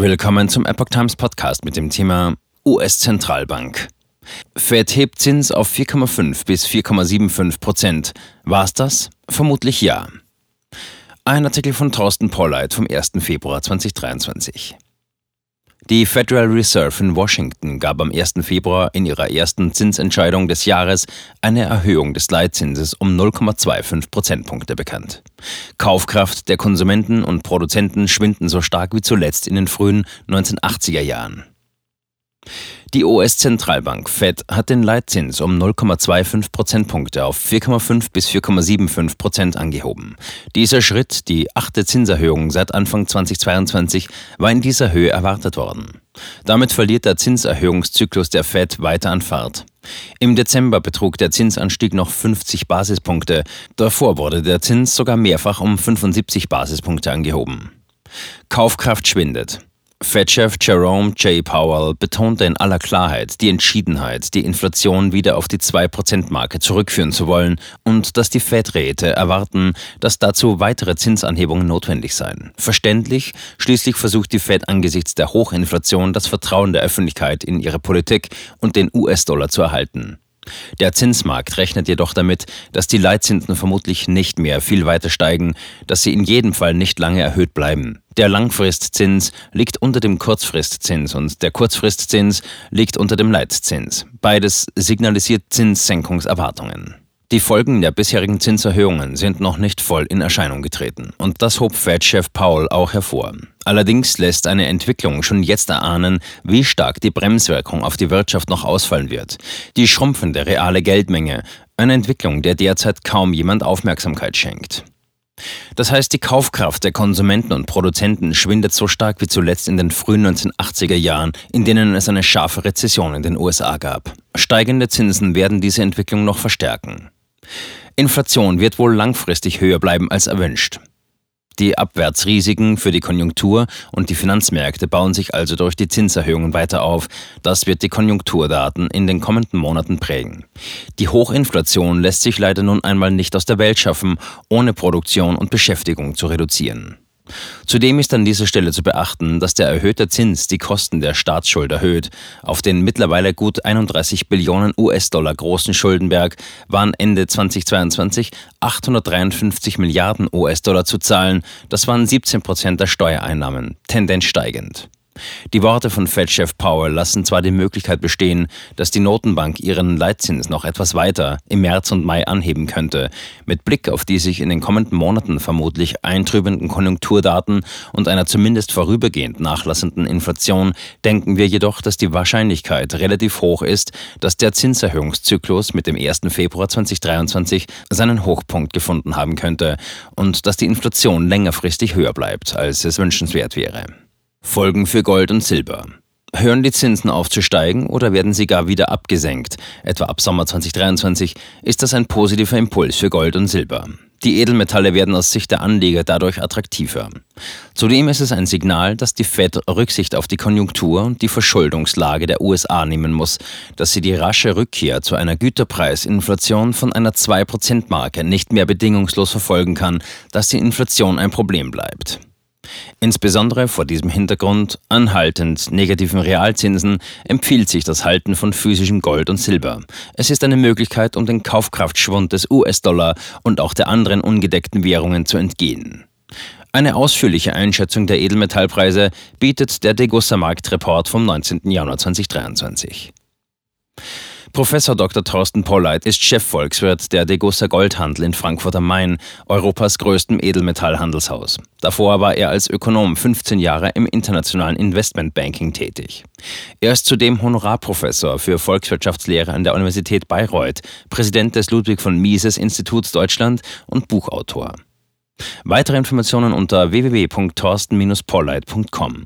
Willkommen zum Epoch Times Podcast mit dem Thema US-Zentralbank. Fed hebt Zins auf 4,5 bis 4,75 Prozent. War es das? Vermutlich ja. Ein Artikel von Thorsten Polleit vom 1. Februar 2023. Die Federal Reserve in Washington gab am 1. Februar in ihrer ersten Zinsentscheidung des Jahres eine Erhöhung des Leitzinses um 0,25 Prozentpunkte bekannt. Kaufkraft der Konsumenten und Produzenten schwinden so stark wie zuletzt in den frühen 1980er Jahren. Die US-Zentralbank Fed hat den Leitzins um 0,25 Prozentpunkte auf 4,5 bis 4,75 Prozent angehoben. Dieser Schritt, die achte Zinserhöhung seit Anfang 2022, war in dieser Höhe erwartet worden. Damit verliert der Zinserhöhungszyklus der Fed weiter an Fahrt. Im Dezember betrug der Zinsanstieg noch 50 Basispunkte. Davor wurde der Zins sogar mehrfach um 75 Basispunkte angehoben. Kaufkraft schwindet. Fed-Chef Jerome J. Powell betonte in aller Klarheit die Entschiedenheit, die Inflation wieder auf die 2%-Marke zurückführen zu wollen und dass die Fed-Räte erwarten, dass dazu weitere Zinsanhebungen notwendig seien. Verständlich, schließlich versucht die Fed angesichts der Hochinflation das Vertrauen der Öffentlichkeit in ihre Politik und den US-Dollar zu erhalten. Der Zinsmarkt rechnet jedoch damit, dass die Leitzinsen vermutlich nicht mehr viel weiter steigen, dass sie in jedem Fall nicht lange erhöht bleiben. Der Langfristzins liegt unter dem Kurzfristzins und der Kurzfristzins liegt unter dem Leitzins. Beides signalisiert Zinssenkungserwartungen. Die Folgen der bisherigen Zinserhöhungen sind noch nicht voll in Erscheinung getreten und das hob Fed-Chef Paul auch hervor. Allerdings lässt eine Entwicklung schon jetzt erahnen, wie stark die Bremswirkung auf die Wirtschaft noch ausfallen wird. Die schrumpfende reale Geldmenge, eine Entwicklung, der derzeit kaum jemand Aufmerksamkeit schenkt. Das heißt, die Kaufkraft der Konsumenten und Produzenten schwindet so stark wie zuletzt in den frühen 1980er Jahren, in denen es eine scharfe Rezession in den USA gab. Steigende Zinsen werden diese Entwicklung noch verstärken. Inflation wird wohl langfristig höher bleiben als erwünscht. Die Abwärtsrisiken für die Konjunktur und die Finanzmärkte bauen sich also durch die Zinserhöhungen weiter auf. Das wird die Konjunkturdaten in den kommenden Monaten prägen. Die Hochinflation lässt sich leider nun einmal nicht aus der Welt schaffen, ohne Produktion und Beschäftigung zu reduzieren. Zudem ist an dieser Stelle zu beachten, dass der erhöhte Zins die Kosten der Staatsschuld erhöht. Auf den mittlerweile gut 31 Billionen US-Dollar großen Schuldenberg waren Ende 2022 853 Milliarden US-Dollar zu zahlen. Das waren 17 Prozent der Steuereinnahmen, Tendenz steigend. Die Worte von Fed-Chef Powell lassen zwar die Möglichkeit bestehen, dass die Notenbank ihren Leitzins noch etwas weiter im März und Mai anheben könnte. Mit Blick auf die sich in den kommenden Monaten vermutlich eintrübenden Konjunkturdaten und einer zumindest vorübergehend nachlassenden Inflation denken wir jedoch, dass die Wahrscheinlichkeit relativ hoch ist, dass der Zinserhöhungszyklus mit dem 1. Februar 2023 seinen Hochpunkt gefunden haben könnte und dass die Inflation längerfristig höher bleibt, als es wünschenswert wäre. Folgen für Gold und Silber. Hören die Zinsen auf zu steigen oder werden sie gar wieder abgesenkt? Etwa ab Sommer 2023 ist das ein positiver Impuls für Gold und Silber. Die Edelmetalle werden aus Sicht der Anleger dadurch attraktiver. Zudem ist es ein Signal, dass die Fed Rücksicht auf die Konjunktur und die Verschuldungslage der USA nehmen muss, dass sie die rasche Rückkehr zu einer Güterpreisinflation von einer 2%-Marke nicht mehr bedingungslos verfolgen kann, dass die Inflation ein Problem bleibt. Insbesondere vor diesem Hintergrund anhaltend negativen Realzinsen empfiehlt sich das Halten von physischem Gold und Silber. Es ist eine Möglichkeit, um den Kaufkraftschwund des US-Dollar und auch der anderen ungedeckten Währungen zu entgehen. Eine ausführliche Einschätzung der Edelmetallpreise bietet der Degussa Marktreport vom 19. Januar 2023. Professor Dr. Thorsten Polleit ist Chefvolkswirt der Degussa Goldhandel in Frankfurt am Main, Europas größtem Edelmetallhandelshaus. Davor war er als Ökonom 15 Jahre im internationalen Investmentbanking tätig. Er ist zudem Honorarprofessor für Volkswirtschaftslehre an der Universität Bayreuth, Präsident des Ludwig von Mises Instituts Deutschland und Buchautor. Weitere Informationen unter www.thorsten-polleit.com.